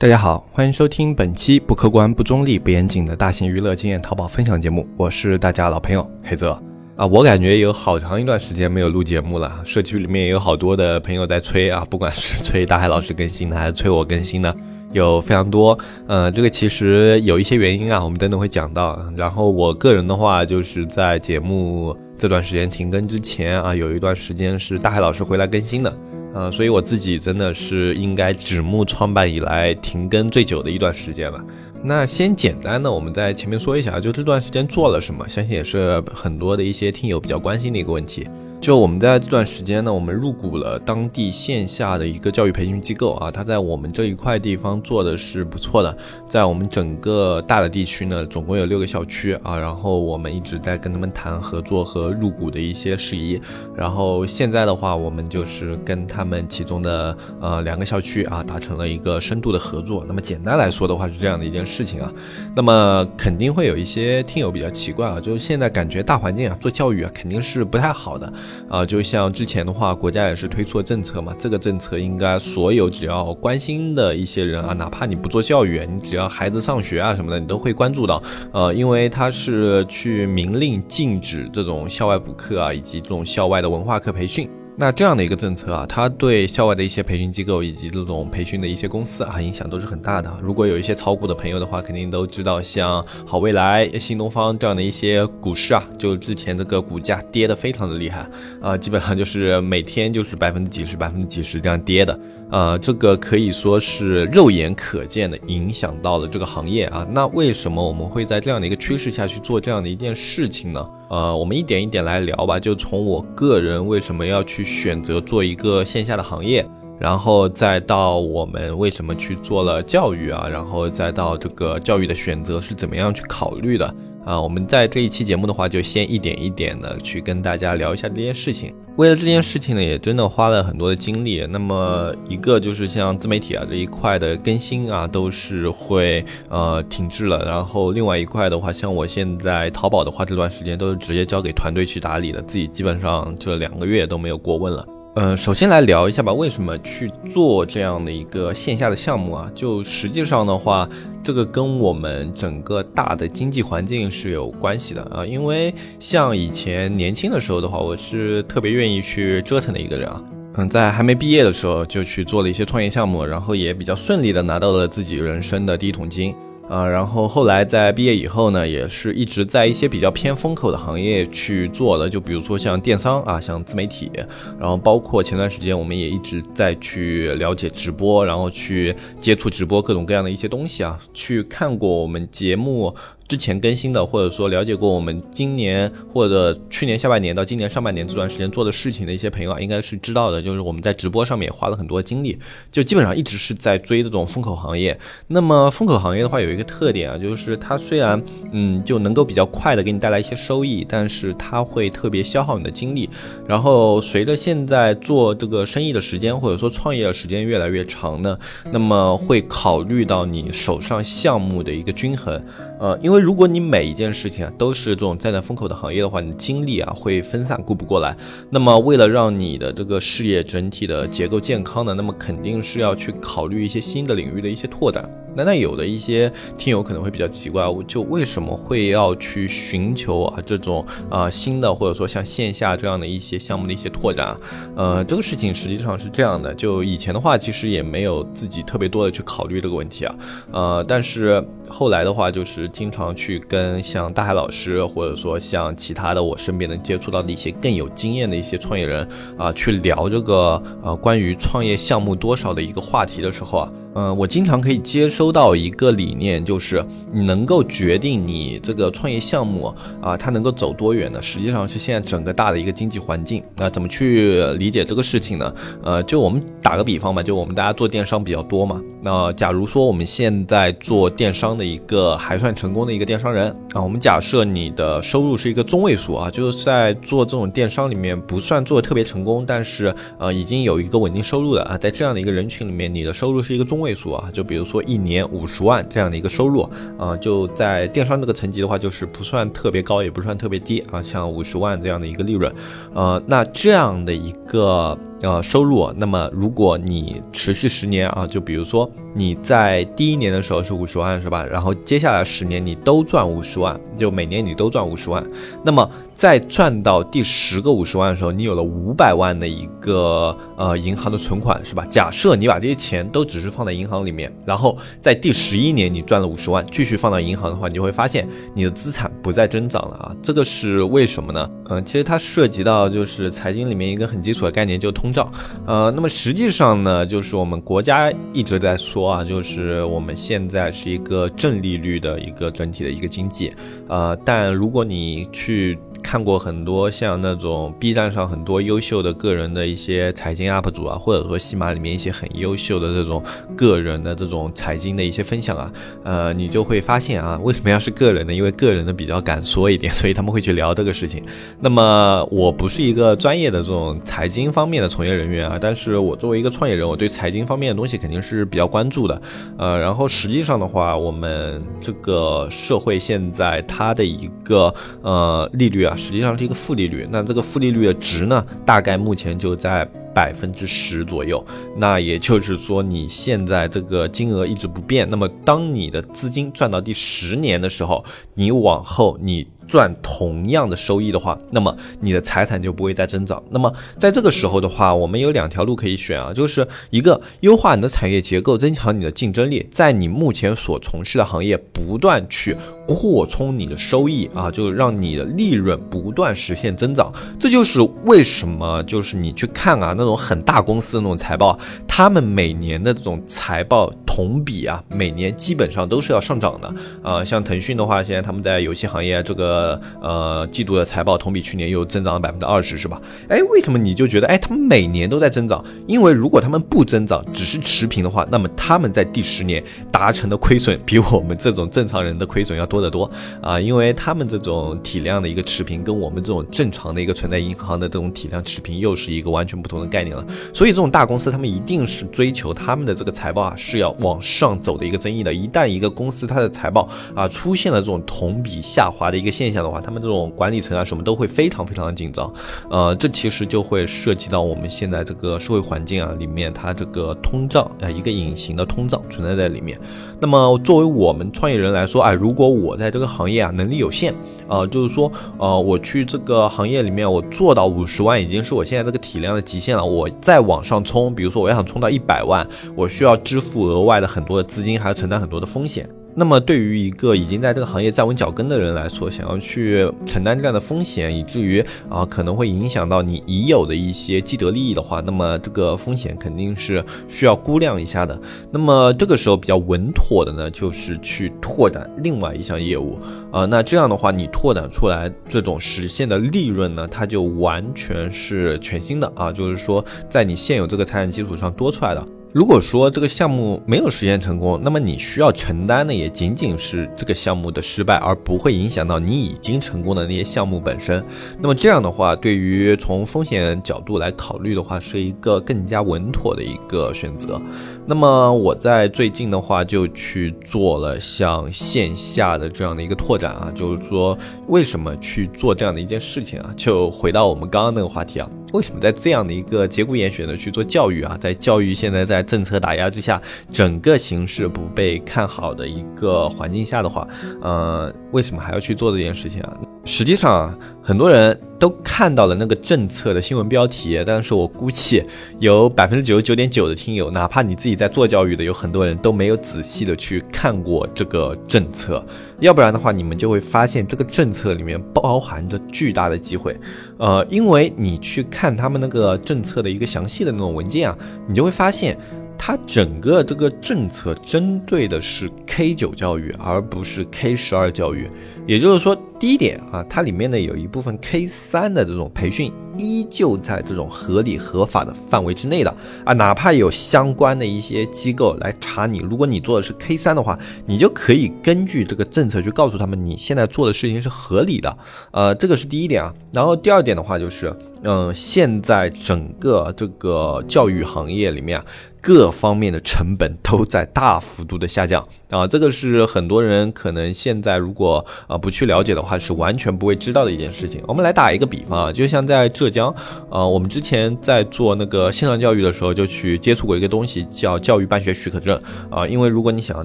大家好，欢迎收听本期不客观、不中立、不严谨的大型娱乐经验淘宝分享节目，我是大家老朋友黑泽啊。我感觉有好长一段时间没有录节目了，社区里面也有好多的朋友在催啊，不管是催大海老师更新的，还是催我更新的，有非常多。呃，这个其实有一些原因啊，我们等等会讲到。然后我个人的话，就是在节目这段时间停更之前啊，有一段时间是大海老师回来更新的。呃，所以我自己真的是应该指目创办以来停更最久的一段时间了。那先简单的我们在前面说一下，就这段时间做了什么，相信也是很多的一些听友比较关心的一个问题。就我们在这段时间呢，我们入股了当地线下的一个教育培训机构啊，它在我们这一块地方做的是不错的，在我们整个大的地区呢，总共有六个校区啊，然后我们一直在跟他们谈合作和入股的一些事宜，然后现在的话，我们就是跟他们其中的呃两个校区啊达成了一个深度的合作。那么简单来说的话是这样的一件事情啊，那么肯定会有一些听友比较奇怪啊，就是现在感觉大环境啊做教育啊肯定是不太好的。啊，就像之前的话，国家也是推出了政策嘛。这个政策应该所有只要关心的一些人啊，哪怕你不做教育，你只要孩子上学啊什么的，你都会关注到。呃，因为它是去明令禁止这种校外补课啊，以及这种校外的文化课培训。那这样的一个政策啊，它对校外的一些培训机构以及这种培训的一些公司啊，影响都是很大的。如果有一些炒股的朋友的话，肯定都知道，像好未来、新东方这样的一些股市啊，就之前这个股价跌得非常的厉害啊，基本上就是每天就是百分之几十、百分之几十这样跌的。呃，这个可以说是肉眼可见的影响到了这个行业啊。那为什么我们会在这样的一个趋势下去做这样的一件事情呢？呃，我们一点一点来聊吧。就从我个人为什么要去选择做一个线下的行业，然后再到我们为什么去做了教育啊，然后再到这个教育的选择是怎么样去考虑的。啊，我们在这一期节目的话，就先一点一点的去跟大家聊一下这件事情。为了这件事情呢，也真的花了很多的精力。那么一个就是像自媒体啊这一块的更新啊，都是会呃停滞了。然后另外一块的话，像我现在淘宝的话，这段时间都是直接交给团队去打理的，自己基本上这两个月都没有过问了。呃，首先来聊一下吧，为什么去做这样的一个线下的项目啊？就实际上的话，这个跟我们整个大的经济环境是有关系的啊。因为像以前年轻的时候的话，我是特别愿意去折腾的一个人啊。嗯，在还没毕业的时候就去做了一些创业项目，然后也比较顺利的拿到了自己人生的第一桶金。啊，然后后来在毕业以后呢，也是一直在一些比较偏风口的行业去做的，就比如说像电商啊，像自媒体，然后包括前段时间我们也一直在去了解直播，然后去接触直播各种各样的一些东西啊，去看过我们节目。之前更新的，或者说了解过我们今年或者去年下半年到今年上半年这段时间做的事情的一些朋友啊，应该是知道的。就是我们在直播上面也花了很多精力，就基本上一直是在追这种风口行业。那么风口行业的话，有一个特点啊，就是它虽然嗯就能够比较快的给你带来一些收益，但是它会特别消耗你的精力。然后随着现在做这个生意的时间或者说创业的时间越来越长呢，那么会考虑到你手上项目的一个均衡。呃，因为如果你每一件事情啊都是这种站在风口的行业的话，你精力啊会分散，顾不过来。那么为了让你的这个事业整体的结构健康呢，那么肯定是要去考虑一些新的领域的一些拓展。那那有的一些听友可能会比较奇怪，我就为什么会要去寻求啊这种啊新的或者说像线下这样的一些项目的一些拓展？呃，这个事情实际上是这样的，就以前的话其实也没有自己特别多的去考虑这个问题啊，呃，但是后来的话就是经常去跟像大海老师或者说像其他的我身边能接触到的一些更有经验的一些创业人啊去聊这个呃关于创业项目多少的一个话题的时候啊。嗯，我经常可以接收到一个理念，就是你能够决定你这个创业项目啊，它能够走多远呢？实际上是现在整个大的一个经济环境。那怎么去理解这个事情呢？呃，就我们打个比方吧，就我们大家做电商比较多嘛。那假如说我们现在做电商的一个还算成功的一个电商人啊，我们假设你的收入是一个中位数啊，就是在做这种电商里面不算做的特别成功，但是呃已经有一个稳定收入的啊，在这样的一个人群里面，你的收入是一个中。位数啊，就比如说一年五十万这样的一个收入啊，就在电商这个层级的话，就是不算特别高，也不算特别低啊，像五十万这样的一个利润，呃，那这样的一个呃收入，那么如果你持续十年啊，就比如说你在第一年的时候是五十万，是吧？然后接下来十年你都赚五十万，就每年你都赚五十万，那么。在赚到第十个五十万的时候，你有了五百万的一个呃银行的存款，是吧？假设你把这些钱都只是放在银行里面，然后在第十一年你赚了五十万，继续放到银行的话，你就会发现你的资产不再增长了啊！这个是为什么呢？嗯，其实它涉及到就是财经里面一个很基础的概念，就是通胀。呃，那么实际上呢，就是我们国家一直在说啊，就是我们现在是一个正利率的一个整体的一个经济。呃，但如果你去看过很多像那种 B 站上很多优秀的个人的一些财经 UP 主啊，或者说喜马里面一些很优秀的这种个人的这种财经的一些分享啊，呃，你就会发现啊，为什么要是个人呢？因为个人的比较敢说一点，所以他们会去聊这个事情。那么我不是一个专业的这种财经方面的从业人员啊，但是我作为一个创业人，我对财经方面的东西肯定是比较关注的。呃，然后实际上的话，我们这个社会现在它的一个呃利率啊。实际上是一个负利率，那这个负利率的值呢，大概目前就在百分之十左右。那也就是说，你现在这个金额一直不变，那么当你的资金赚到第十年的时候，你往后你。赚同样的收益的话，那么你的财产就不会再增长。那么在这个时候的话，我们有两条路可以选啊，就是一个优化你的产业结构，增强你的竞争力，在你目前所从事的行业不断去扩充你的收益啊，就让你的利润不断实现增长。这就是为什么就是你去看啊那种很大公司的那种财报，他们每年的这种财报同比啊，每年基本上都是要上涨的啊。像腾讯的话，现在他们在游戏行业这个。呃呃，季度的财报同比去年又增长了百分之二十，是吧？哎，为什么你就觉得哎，他们每年都在增长？因为如果他们不增长，只是持平的话，那么他们在第十年达成的亏损比我们这种正常人的亏损要多得多啊！因为他们这种体量的一个持平，跟我们这种正常的一个存在银行的这种体量持平，又是一个完全不同的概念了。所以这种大公司，他们一定是追求他们的这个财报啊是要往上走的一个增益的。一旦一个公司它的财报啊出现了这种同比下滑的一个现，象的话，他们这种管理层啊，什么都会非常非常的紧张，呃，这其实就会涉及到我们现在这个社会环境啊里面，它这个通胀啊，一个隐形的通胀存在在里面。那么作为我们创业人来说，哎，如果我在这个行业啊能力有限，啊，就是说，呃，我去这个行业里面，我做到五十万已经是我现在这个体量的极限了，我再往上冲，比如说我要想冲到一百万，我需要支付额外的很多的资金，还要承担很多的风险。那么，对于一个已经在这个行业站稳脚跟的人来说，想要去承担这样的风险，以至于啊可能会影响到你已有的一些既得利益的话，那么这个风险肯定是需要估量一下的。那么这个时候比较稳妥的呢，就是去拓展另外一项业务啊。那这样的话，你拓展出来这种实现的利润呢，它就完全是全新的啊，就是说在你现有这个财产基础上多出来的。如果说这个项目没有实现成功，那么你需要承担的也仅仅是这个项目的失败，而不会影响到你已经成功的那些项目本身。那么这样的话，对于从风险角度来考虑的话，是一个更加稳妥的一个选择。那么我在最近的话就去做了像线下的这样的一个拓展啊，就是说为什么去做这样的一件事情啊？就回到我们刚刚那个话题啊，为什么在这样的一个节骨眼选择去做教育啊？在教育现在在政策打压之下，整个形势不被看好的一个环境下的话，呃，为什么还要去做这件事情啊？实际上，很多人都看到了那个政策的新闻标题，但是我估计有百分之九十九点九的听友，哪怕你自己在做教育的，有很多人都没有仔细的去看过这个政策，要不然的话，你们就会发现这个政策里面包含着巨大的机会，呃，因为你去看他们那个政策的一个详细的那种文件啊，你就会发现。它整个这个政策针对的是 K 九教育，而不是 K 十二教育。也就是说，第一点啊，它里面呢有一部分 K 三的这种培训，依旧在这种合理合法的范围之内的啊，哪怕有相关的一些机构来查你，如果你做的是 K 三的话，你就可以根据这个政策去告诉他们，你现在做的事情是合理的。呃，这个是第一点啊。然后第二点的话就是，嗯，现在整个这个教育行业里面啊。各方面的成本都在大幅度的下降啊，这个是很多人可能现在如果啊不去了解的话，是完全不会知道的一件事情。我们来打一个比方啊，就像在浙江啊，我们之前在做那个线上教育的时候，就去接触过一个东西，叫教育办学许可证啊。因为如果你想要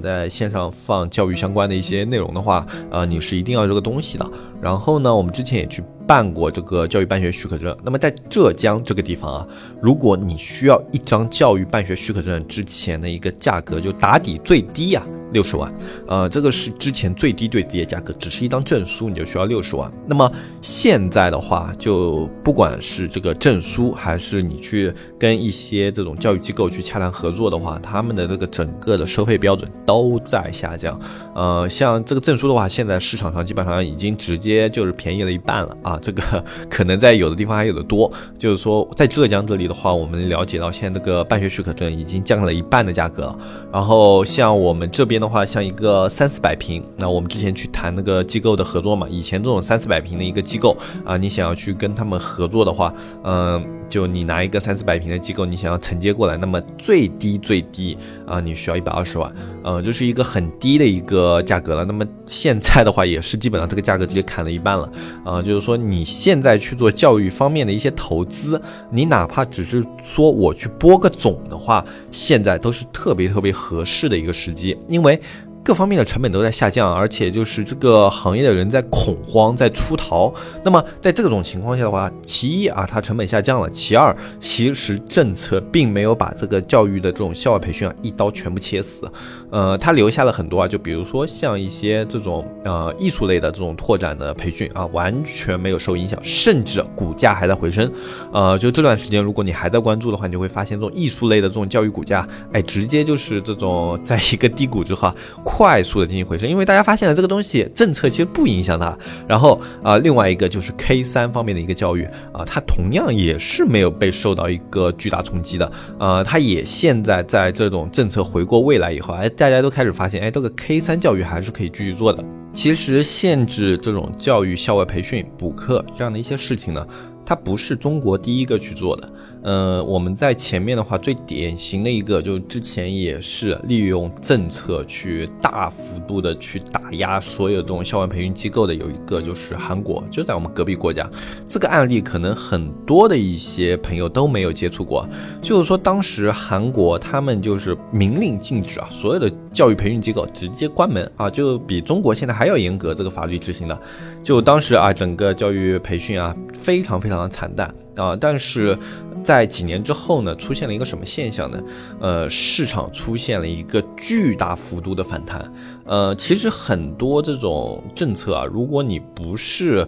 在线上放教育相关的一些内容的话，呃，你是一定要这个东西的。然后呢，我们之前也去。办过这个教育办学许可证，那么在浙江这个地方啊，如果你需要一张教育办学许可证之前的一个价格，就打底最低呀。六十万，呃，这个是之前最低最低的价格，只是一张证书你就需要六十万。那么现在的话，就不管是这个证书，还是你去跟一些这种教育机构去洽谈合作的话，他们的这个整个的收费标准都在下降。呃，像这个证书的话，现在市场上基本上已经直接就是便宜了一半了啊。这个 可能在有的地方还有的多，就是说在浙江这里的话，我们了解到现在这个办学许可证已经降了一半的价格了。然后像我们这边。的话，像一个三四百平，那我们之前去谈那个机构的合作嘛，以前这种三四百平的一个机构啊，你想要去跟他们合作的话，嗯，就你拿一个三四百平的机构，你想要承接过来，那么最低最低啊，你需要一百二十万，呃，就是一个很低的一个价格了。那么现在的话，也是基本上这个价格直接砍了一半了啊，就是说你现在去做教育方面的一些投资，你哪怕只是说我去播个种的话，现在都是特别特别合适的一个时机，因为。各方面的成本都在下降，而且就是这个行业的人在恐慌，在出逃。那么在这种情况下的话，其一啊，它成本下降了；其二，其实政策并没有把这个教育的这种校外培训啊一刀全部切死，呃，它留下了很多啊，就比如说像一些这种呃艺术类的这种拓展的培训啊，完全没有受影响，甚至股价还在回升。呃，就这段时间，如果你还在关注的话，你就会发现这种艺术类的这种教育股价，哎，直接就是这种在一个低谷之后。快速的进行回升，因为大家发现了这个东西政策其实不影响它。然后啊，另外一个就是 K 三方面的一个教育啊，它同样也是没有被受到一个巨大冲击的。呃，它也现在在这种政策回过未来以后，哎，大家都开始发现，哎，这个 K 三教育还是可以继续做的。其实限制这种教育校外培训、补课这样的一些事情呢，它不是中国第一个去做的。呃，我们在前面的话，最典型的一个，就之前也是利用政策去大幅度的去打压所有这种校外培训机构的，有一个就是韩国，就在我们隔壁国家。这个案例可能很多的一些朋友都没有接触过，就是说当时韩国他们就是明令禁止啊，所有的教育培训机构直接关门啊，就比中国现在还要严格这个法律执行的。就当时啊，整个教育培训啊，非常非常的惨淡。啊，但是在几年之后呢，出现了一个什么现象呢？呃，市场出现了一个巨大幅度的反弹。呃，其实很多这种政策啊，如果你不是。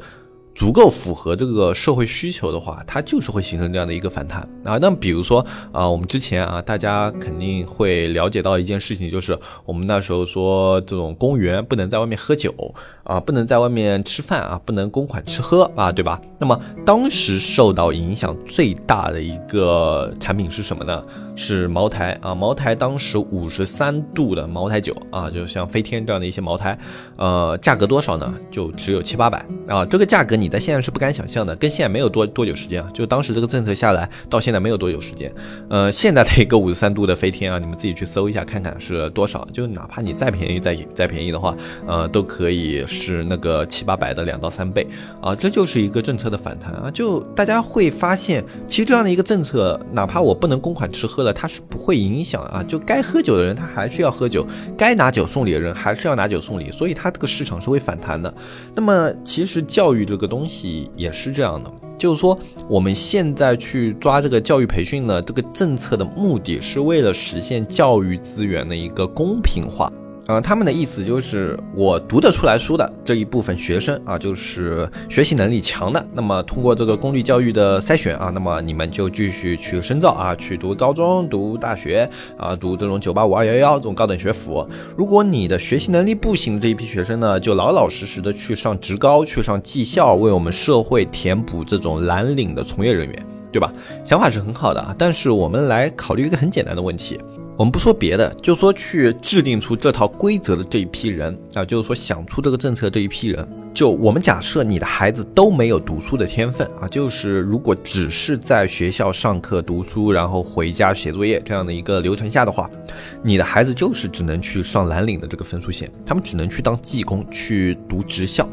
足够符合这个社会需求的话，它就是会形成这样的一个反弹啊。那比如说啊，我们之前啊，大家肯定会了解到一件事情，就是我们那时候说这种公务员不能在外面喝酒啊，不能在外面吃饭啊，不能公款吃喝啊，对吧？那么当时受到影响最大的一个产品是什么呢？是茅台啊。茅台当时五十三度的茅台酒啊，就像飞天这样的一些茅台，呃，价格多少呢？就只有七八百啊。这个价格你。你在现在是不敢想象的，跟现在没有多多久时间啊，就当时这个政策下来到现在没有多久时间，呃，现在的一个五十三度的飞天啊，你们自己去搜一下看看是多少，就哪怕你再便宜再再便宜的话，呃，都可以是那个七八百的两到三倍啊，这就是一个政策的反弹啊，就大家会发现，其实这样的一个政策，哪怕我不能公款吃喝了，它是不会影响啊，就该喝酒的人他还是要喝酒，该拿酒送礼的人还是要拿酒送礼，所以它这个市场是会反弹的。那么其实教育这个东，东西也是这样的，就是说我们现在去抓这个教育培训呢，这个政策的目的是为了实现教育资源的一个公平化。呃，他们的意思就是我读得出来书的这一部分学生啊，就是学习能力强的。那么通过这个公立教育的筛选啊，那么你们就继续去深造啊，去读高中、读大学啊，读这种九八五二幺幺这种高等学府。如果你的学习能力不行这一批学生呢，就老老实实的去上职高，去上技校，为我们社会填补这种蓝领的从业人员，对吧？想法是很好的啊，但是我们来考虑一个很简单的问题。我们不说别的，就说去制定出这套规则的这一批人啊，就是说想出这个政策这一批人，就我们假设你的孩子都没有读书的天分啊，就是如果只是在学校上课读书，然后回家写作业这样的一个流程下的话，你的孩子就是只能去上蓝领的这个分数线，他们只能去当技工，去读职校。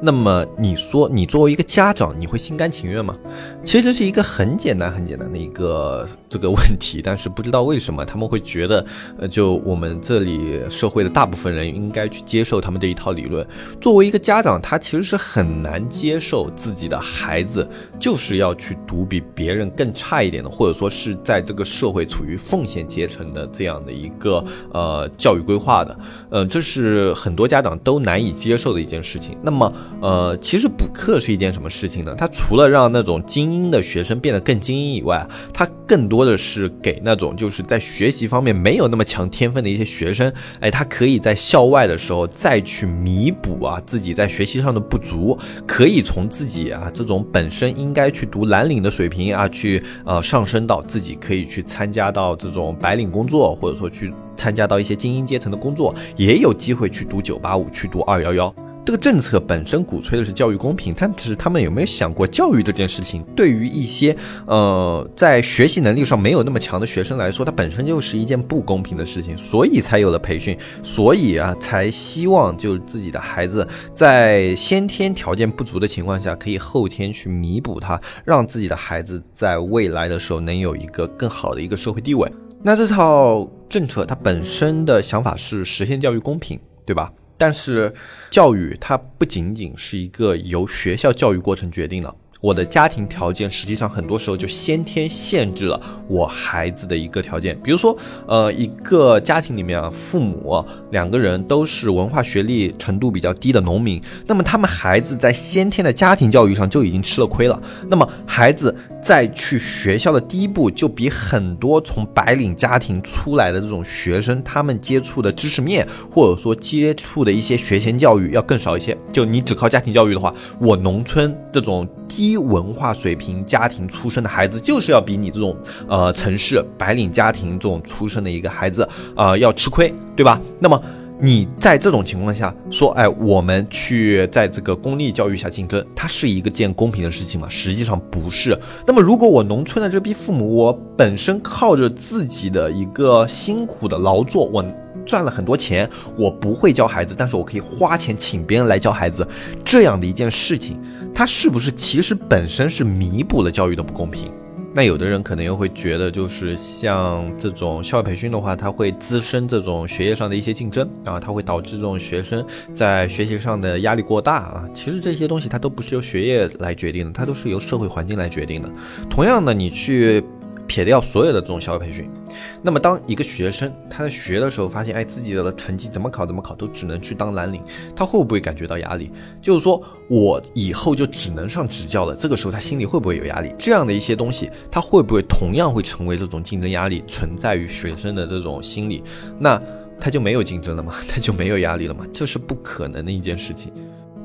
那么你说，你作为一个家长，你会心甘情愿吗？其实这是一个很简单、很简单的一个这个问题，但是不知道为什么他们会觉得，呃，就我们这里社会的大部分人应该去接受他们这一套理论。作为一个家长，他其实是很难接受自己的孩子就是要去读比别人更差一点的，或者说是在这个社会处于奉献阶层的这样的一个呃教育规划的，呃，这是很多家长都难以接受的一件事情。那么。呃，其实补课是一件什么事情呢？它除了让那种精英的学生变得更精英以外，它更多的是给那种就是在学习方面没有那么强天分的一些学生，哎，他可以在校外的时候再去弥补啊自己在学习上的不足，可以从自己啊这种本身应该去读蓝领的水平啊，去呃上升到自己可以去参加到这种白领工作，或者说去参加到一些精英阶层的工作，也有机会去读九八五，去读二幺幺。这个政策本身鼓吹的是教育公平，但是他们有没有想过，教育这件事情对于一些呃在学习能力上没有那么强的学生来说，它本身就是一件不公平的事情，所以才有了培训，所以啊，才希望就是自己的孩子在先天条件不足的情况下，可以后天去弥补它，让自己的孩子在未来的时候能有一个更好的一个社会地位。那这套政策它本身的想法是实现教育公平，对吧？但是，教育它不仅仅是一个由学校教育过程决定的。我的家庭条件实际上很多时候就先天限制了我孩子的一个条件。比如说，呃，一个家庭里面啊，父母两个人都是文化学历程度比较低的农民，那么他们孩子在先天的家庭教育上就已经吃了亏了。那么孩子。再去学校的第一步，就比很多从白领家庭出来的这种学生，他们接触的知识面，或者说接触的一些学前教育要更少一些。就你只靠家庭教育的话，我农村这种低低文化水平家庭出生的孩子，就是要比你这种呃城市白领家庭这种出生的一个孩子啊要吃亏，对吧？那么。你在这种情况下说，哎，我们去在这个公立教育下竞争，它是一个件公平的事情吗？实际上不是。那么，如果我农村的这批父母，我本身靠着自己的一个辛苦的劳作，我赚了很多钱，我不会教孩子，但是我可以花钱请别人来教孩子，这样的一件事情，它是不是其实本身是弥补了教育的不公平？那有的人可能又会觉得，就是像这种校外培训的话，它会滋生这种学业上的一些竞争啊，它会导致这种学生在学习上的压力过大啊。其实这些东西它都不是由学业来决定的，它都是由社会环境来决定的。同样的，你去。撇掉所有的这种校外培训，那么当一个学生他在学的时候发现，哎，自己的成绩怎么考怎么考都只能去当蓝领，他会不会感觉到压力？就是说我以后就只能上职教了，这个时候他心里会不会有压力？这样的一些东西，他会不会同样会成为这种竞争压力存在于学生的这种心理？那他就没有竞争了吗？他就没有压力了吗？这是不可能的一件事情。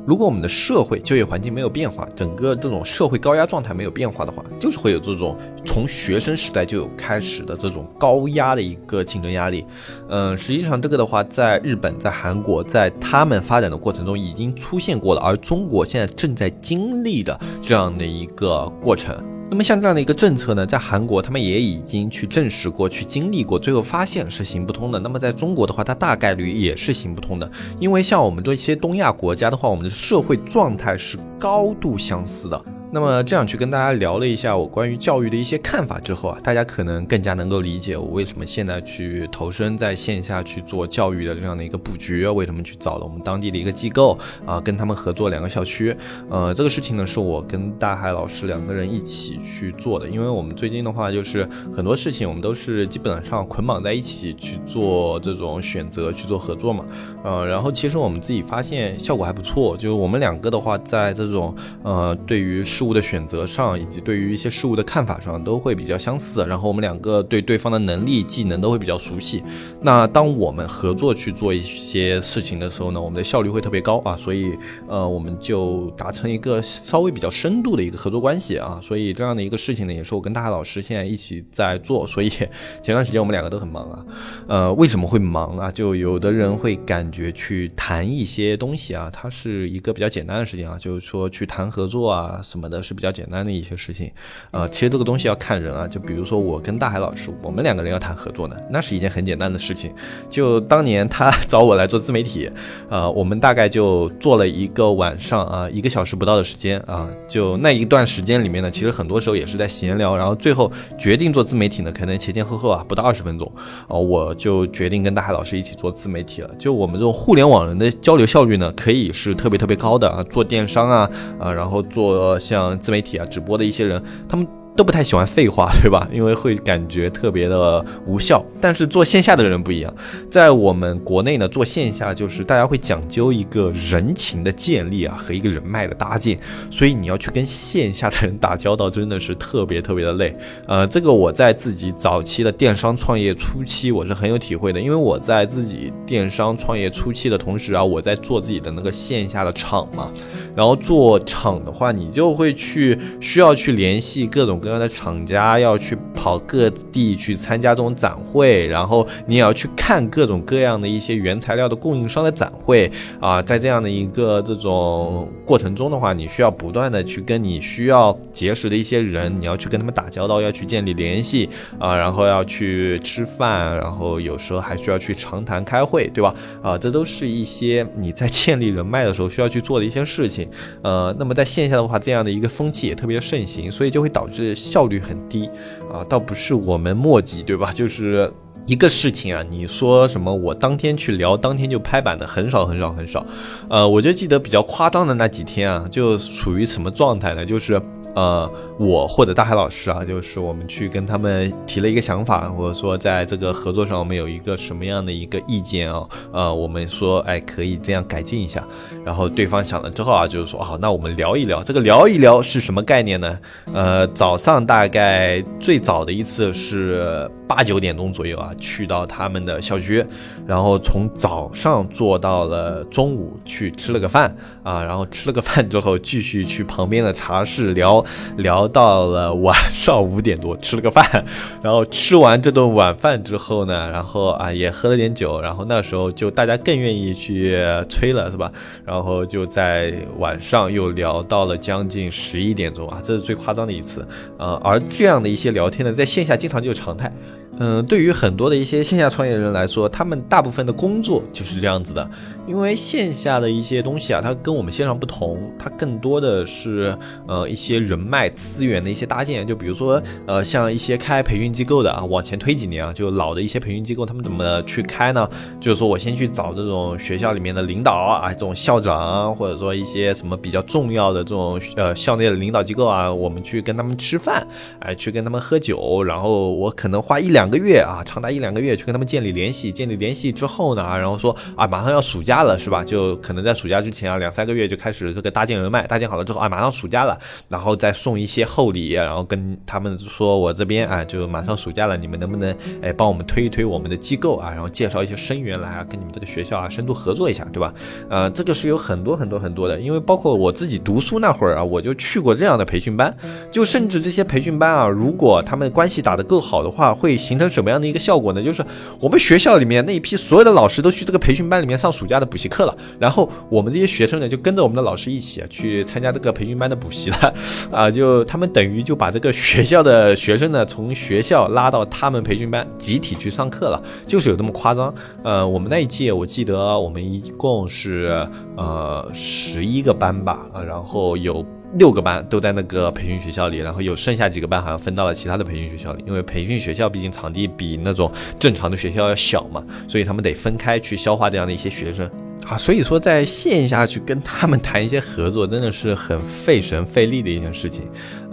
如果我们的社会就业环境没有变化，整个这种社会高压状态没有变化的话，就是会有这种从学生时代就有开始的这种高压的一个竞争压力。嗯，实际上这个的话，在日本、在韩国，在他们发展的过程中已经出现过了，而中国现在正在经历的这样的一个过程。那么像这样的一个政策呢，在韩国他们也已经去证实过去经历过，最后发现是行不通的。那么在中国的话，它大概率也是行不通的，因为像我们这些东亚国家的话，我们的社会状态是高度相似的。那么这样去跟大家聊了一下我关于教育的一些看法之后啊，大家可能更加能够理解我为什么现在去投身在线下去做教育的这样的一个布局，为什么去找了我们当地的一个机构啊，跟他们合作两个校区。呃，这个事情呢是我跟大海老师两个人一起去做的，因为我们最近的话就是很多事情我们都是基本上捆绑在一起去做这种选择去做合作嘛。呃，然后其实我们自己发现效果还不错，就是我们两个的话在这种呃对于事物的选择上，以及对于一些事物的看法上都会比较相似。然后我们两个对对方的能力、技能都会比较熟悉。那当我们合作去做一些事情的时候呢，我们的效率会特别高啊。所以呃，我们就达成一个稍微比较深度的一个合作关系啊。所以这样的一个事情呢，也是我跟大海老师现在一起在做。所以 前段时间我们两个都很忙啊。呃，为什么会忙啊？就有的人会感觉去谈一些东西啊，它是一个比较简单的事情啊，就是说去谈合作啊什么的，是比较简单的一些事情。呃，其实这个东西要看人啊，就比如说我跟大海老师，我们两个人要谈合作呢，那是一件很简单的事情。就当年他 找我来做自媒体，呃，我们大概就做了一个晚上啊，一个小时不到的时间啊，就那一段时间里面呢，其实很多时候也是在闲聊，然后最后决定做自媒体呢，可能前前后后啊不到二十分钟，哦，我就决定跟大海老师一起做自媒体了。就我们这种互联网人的交流效率呢，可以是特别特别高的啊，做电商啊啊，然后做像嗯自媒体啊直播的一些人，他们。都不太喜欢废话，对吧？因为会感觉特别的无效。但是做线下的人不一样，在我们国内呢，做线下就是大家会讲究一个人情的建立啊，和一个人脉的搭建。所以你要去跟线下的人打交道，真的是特别特别的累。呃，这个我在自己早期的电商创业初期，我是很有体会的。因为我在自己电商创业初期的同时啊，我在做自己的那个线下的厂嘛。然后做厂的话，你就会去需要去联系各种。各样的厂家要去跑各地去参加这种展会，然后你也要去看各种各样的一些原材料的供应商的展会啊，在这样的一个这种过程中的话，你需要不断的去跟你需要结识的一些人，你要去跟他们打交道，要去建立联系啊，然后要去吃饭，然后有时候还需要去长谈开会，对吧？啊，这都是一些你在建立人脉的时候需要去做的一些事情。呃，那么在线下的话，这样的一个风气也特别盛行，所以就会导致。效率很低啊，倒不是我们墨迹，对吧？就是一个事情啊，你说什么我当天去聊，当天就拍板的很少很少很少。呃，我就记得比较夸张的那几天啊，就处于什么状态呢？就是呃。我或者大海老师啊，就是我们去跟他们提了一个想法，或者说在这个合作上我们有一个什么样的一个意见啊？呃，我们说哎可以这样改进一下，然后对方想了之后啊，就是说好，那我们聊一聊。这个聊一聊是什么概念呢？呃，早上大概最早的一次是八九点钟左右啊，去到他们的校区，然后从早上坐到了中午去吃了个饭啊，然后吃了个饭之后继续去旁边的茶室聊聊。到了晚上五点多，吃了个饭，然后吃完这顿晚饭之后呢，然后啊也喝了点酒，然后那时候就大家更愿意去吹了，是吧？然后就在晚上又聊到了将近十一点钟啊，这是最夸张的一次，呃，而这样的一些聊天呢，在线下经常就是常态。嗯，对于很多的一些线下创业人来说，他们大部分的工作就是这样子的。因为线下的一些东西啊，它跟我们线上不同，它更多的是呃一些人脉资源的一些搭建。就比如说呃像一些开培训机构的啊，往前推几年啊，就老的一些培训机构，他们怎么去开呢？就是说我先去找这种学校里面的领导啊，这种校长啊，或者说一些什么比较重要的这种呃校内的领导机构啊，我们去跟他们吃饭，哎，去跟他们喝酒，然后我可能花一。两个月啊，长达一两个月去跟他们建立联系，建立联系之后呢，然后说啊，马上要暑假了，是吧？就可能在暑假之前啊，两三个月就开始这个搭建人脉，搭建好了之后啊，马上暑假了，然后再送一些厚礼，然后跟他们说，我这边啊，就马上暑假了，你们能不能哎帮我们推一推我们的机构啊，然后介绍一些生源来啊，跟你们这个学校啊深度合作一下，对吧？呃，这个是有很多很多很多的，因为包括我自己读书那会儿啊，我就去过这样的培训班，就甚至这些培训班啊，如果他们关系打得够好的话，会。形成什么样的一个效果呢？就是我们学校里面那一批所有的老师都去这个培训班里面上暑假补习课了，然后我们这些学生呢就跟着我们的老师一起去参加这个培训班的补习了，啊，就他们等于就把这个学校的学生呢从学校拉到他们培训班集体去上课了，就是有这么夸张。呃，我们那一届我记得我们一共是呃十一个班吧，啊，然后有。六个班都在那个培训学校里，然后有剩下几个班好像分到了其他的培训学校里，因为培训学校毕竟场地比那种正常的学校要小嘛，所以他们得分开去消化这样的一些学生啊。所以说在线下去跟他们谈一些合作，真的是很费神费力的一件事情。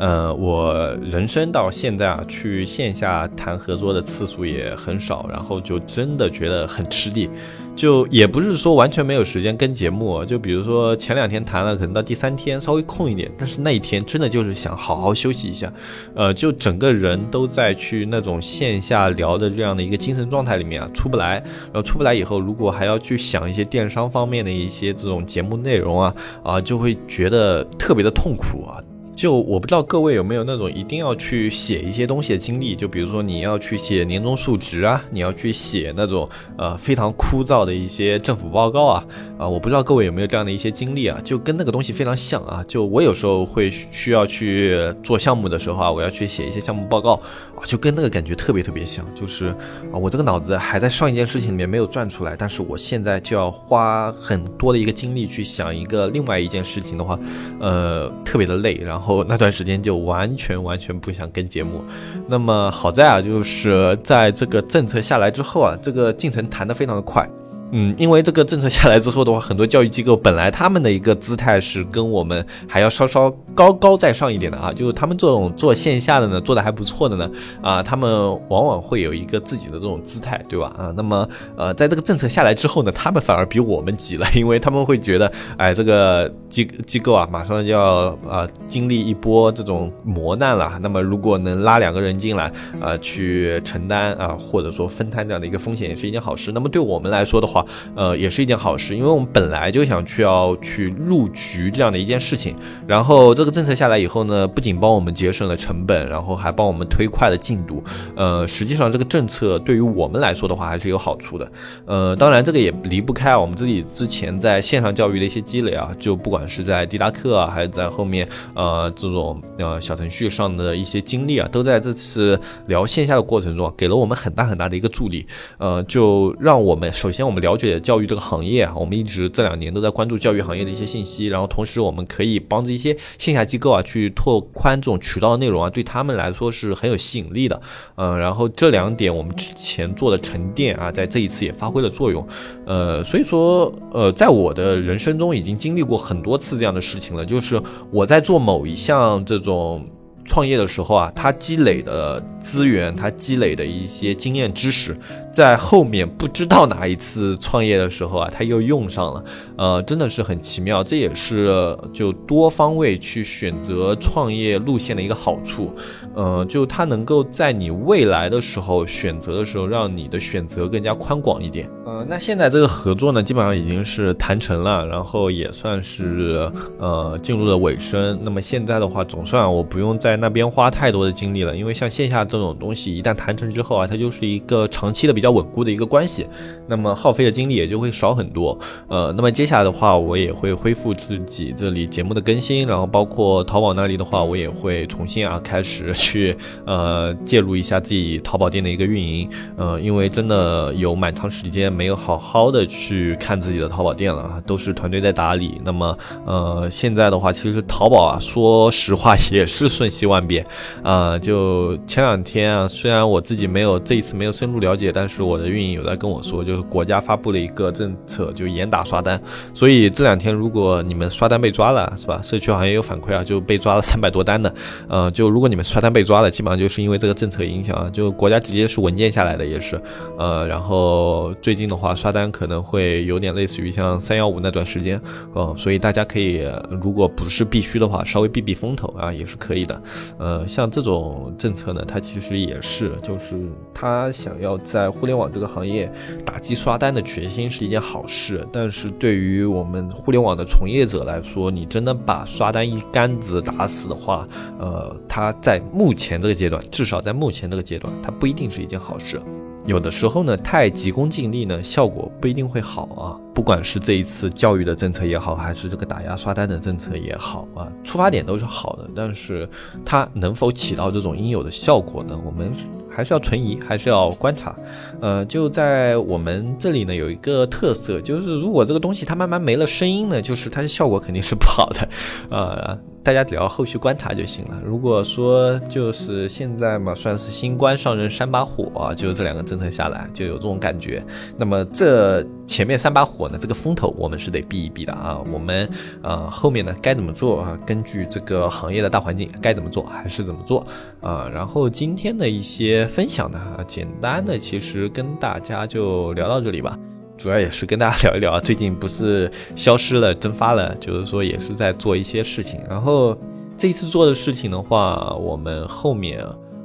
呃，我人生到现在啊，去线下谈合作的次数也很少，然后就真的觉得很吃力。就也不是说完全没有时间跟节目，就比如说前两天谈了，可能到第三天稍微空一点，但是那一天真的就是想好好休息一下，呃，就整个人都在去那种线下聊的这样的一个精神状态里面啊，出不来，然后出不来以后，如果还要去想一些电商方面的一些这种节目内容啊，啊，就会觉得特别的痛苦啊。就我不知道各位有没有那种一定要去写一些东西的经历，就比如说你要去写年终述职啊，你要去写那种呃非常枯燥的一些政府报告啊，啊，我不知道各位有没有这样的一些经历啊，就跟那个东西非常像啊。就我有时候会需要去做项目的时候啊，我要去写一些项目报告啊，就跟那个感觉特别特别像，就是啊，我这个脑子还在上一件事情里面没有转出来，但是我现在就要花很多的一个精力去想一个另外一件事情的话，呃，特别的累，然后。那段时间就完全完全不想跟节目，那么好在啊，就是在这个政策下来之后啊，这个进程谈得非常的快。嗯，因为这个政策下来之后的话，很多教育机构本来他们的一个姿态是跟我们还要稍稍高高在上一点的啊，就是他们这种做线下的呢，做的还不错的呢，啊，他们往往会有一个自己的这种姿态，对吧？啊，那么呃，在这个政策下来之后呢，他们反而比我们急了，因为他们会觉得，哎，这个机机构啊，马上就要啊经历一波这种磨难了，那么如果能拉两个人进来啊，去承担啊，或者说分摊这样的一个风险，也是一件好事。那么对我们来说的话，呃，也是一件好事，因为我们本来就想去要去入局这样的一件事情，然后这个政策下来以后呢，不仅帮我们节省了成本，然后还帮我们推快了进度。呃，实际上这个政策对于我们来说的话还是有好处的。呃，当然这个也离不开我们自己之前在线上教育的一些积累啊，就不管是在滴答课啊，还是在后面呃这种呃小程序上的一些经历啊，都在这次聊线下的过程中给了我们很大很大的一个助力。呃，就让我们首先我们聊。了解教育这个行业啊，我们一直这两年都在关注教育行业的一些信息，然后同时我们可以帮着一些线下机构啊去拓宽这种渠道内容啊，对他们来说是很有吸引力的。嗯，然后这两点我们之前做的沉淀啊，在这一次也发挥了作用。呃，所以说呃，在我的人生中已经经历过很多次这样的事情了，就是我在做某一项这种。创业的时候啊，他积累的资源，他积累的一些经验知识，在后面不知道哪一次创业的时候啊，他又用上了，呃，真的是很奇妙。这也是就多方位去选择创业路线的一个好处，呃，就它能够在你未来的时候选择的时候，让你的选择更加宽广一点。呃，那现在这个合作呢，基本上已经是谈成了，然后也算是呃进入了尾声。那么现在的话，总算我不用。在那边花太多的精力了，因为像线下这种东西，一旦谈成之后啊，它就是一个长期的比较稳固的一个关系，那么耗费的精力也就会少很多。呃，那么接下来的话，我也会恢复自己这里节目的更新，然后包括淘宝那里的话，我也会重新啊开始去呃介入一下自己淘宝店的一个运营。呃，因为真的有蛮长时间没有好好的去看自己的淘宝店了，都是团队在打理。那么呃，现在的话，其实淘宝啊，说实话 也是瞬息万变，啊，就前两天啊，虽然我自己没有这一次没有深入了解，但是是我的运营有在跟我说，就是国家发布了一个政策，就严打刷单。所以这两天如果你们刷单被抓了，是吧？社区好像也有反馈啊，就被抓了三百多单的。呃，就如果你们刷单被抓了，基本上就是因为这个政策影响啊，就国家直接是文件下来的也是。呃，然后最近的话刷单可能会有点类似于像三幺五那段时间，呃，所以大家可以如果不是必须的话，稍微避避风头啊，也是可以的。呃，像这种政策呢，它其实也是，就是他想要在互联网这个行业打击刷单的决心是一件好事，但是对于我们互联网的从业者来说，你真的把刷单一竿子打死的话，呃，它在目前这个阶段，至少在目前这个阶段，它不一定是一件好事。有的时候呢，太急功近利呢，效果不一定会好啊。不管是这一次教育的政策也好，还是这个打压刷单的政策也好啊，出发点都是好的，但是它能否起到这种应有的效果呢？我们还是要存疑，还是要观察。呃，就在我们这里呢，有一个特色，就是如果这个东西它慢慢没了声音呢，就是它的效果肯定是不好的。呃，大家只要后续观察就行了。如果说就是现在嘛，算是新官上任三把火啊，就这两个政策下来就有这种感觉。那么这前面三把火呢，这个风头我们是得避一避的啊。我们呃后面呢该怎么做啊？根据这个行业的大环境该怎么做还是怎么做啊？然后今天的一些分享呢，简单的其实跟大家就聊到这里吧。主要也是跟大家聊一聊，最近不是消失了、蒸发了，就是说也是在做一些事情。然后这一次做的事情的话，我们后面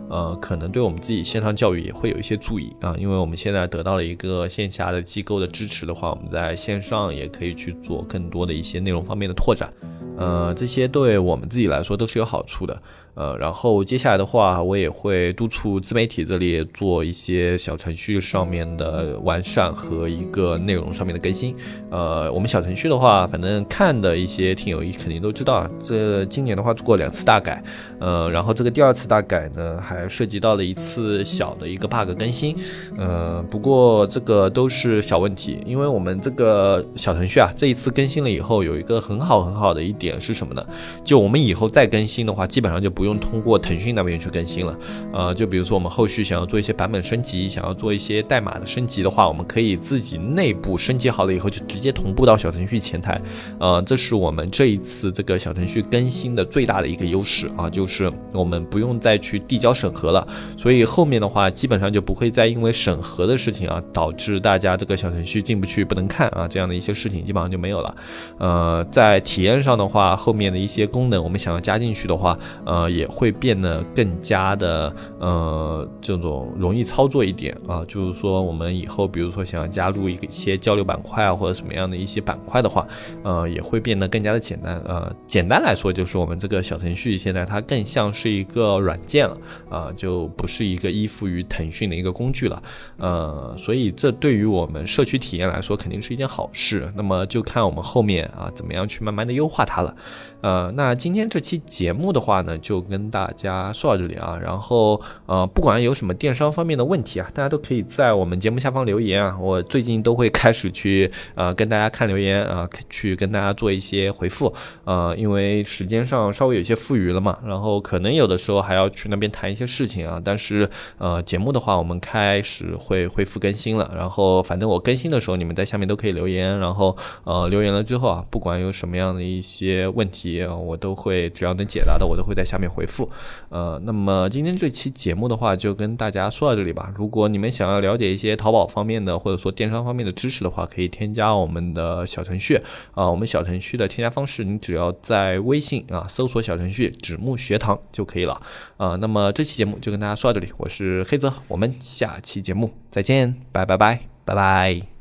呃可能对我们自己线上教育也会有一些注意啊，因为我们现在得到了一个线下的机构的支持的话，我们在线上也可以去做更多的一些内容方面的拓展，呃，这些对我们自己来说都是有好处的。呃，然后接下来的话，我也会督促自媒体这里做一些小程序上面的完善和一个内容上面的更新。呃，我们小程序的话，反正看的一些听友肯定都知道，这今年的话做过两次大改。呃，然后这个第二次大改呢，还涉及到了一次小的一个 bug 更新。呃，不过这个都是小问题，因为我们这个小程序啊，这一次更新了以后，有一个很好很好的一点是什么呢？就我们以后再更新的话，基本上就不。不用通过腾讯那边去更新了，呃，就比如说我们后续想要做一些版本升级，想要做一些代码的升级的话，我们可以自己内部升级好了以后就直接同步到小程序前台，呃，这是我们这一次这个小程序更新的最大的一个优势啊，就是我们不用再去递交审核了，所以后面的话基本上就不会再因为审核的事情啊导致大家这个小程序进不去不能看啊这样的一些事情基本上就没有了，呃，在体验上的话，后面的一些功能我们想要加进去的话，呃。也会变得更加的呃这种容易操作一点啊，就是说我们以后比如说想要加入一个一些交流板块啊或者什么样的一些板块的话，呃也会变得更加的简单呃简单来说就是我们这个小程序现在它更像是一个软件了啊就不是一个依附于腾讯的一个工具了呃所以这对于我们社区体验来说肯定是一件好事，那么就看我们后面啊怎么样去慢慢的优化它了呃那今天这期节目的话呢就。跟大家说到这里啊，然后呃，不管有什么电商方面的问题啊，大家都可以在我们节目下方留言啊。我最近都会开始去呃跟大家看留言啊，去跟大家做一些回复呃，因为时间上稍微有些富余了嘛，然后可能有的时候还要去那边谈一些事情啊。但是呃，节目的话，我们开始会恢复更新了，然后反正我更新的时候，你们在下面都可以留言，然后呃留言了之后啊，不管有什么样的一些问题，我都会只要能解答的，我都会在下面。回复，呃，那么今天这期节目的话，就跟大家说到这里吧。如果你们想要了解一些淘宝方面的，或者说电商方面的知识的话，可以添加我们的小程序啊。我们小程序的添加方式，你只要在微信啊搜索小程序“纸木学堂”就可以了啊。那么这期节目就跟大家说到这里，我是黑泽，我们下期节目再见，拜拜拜拜拜。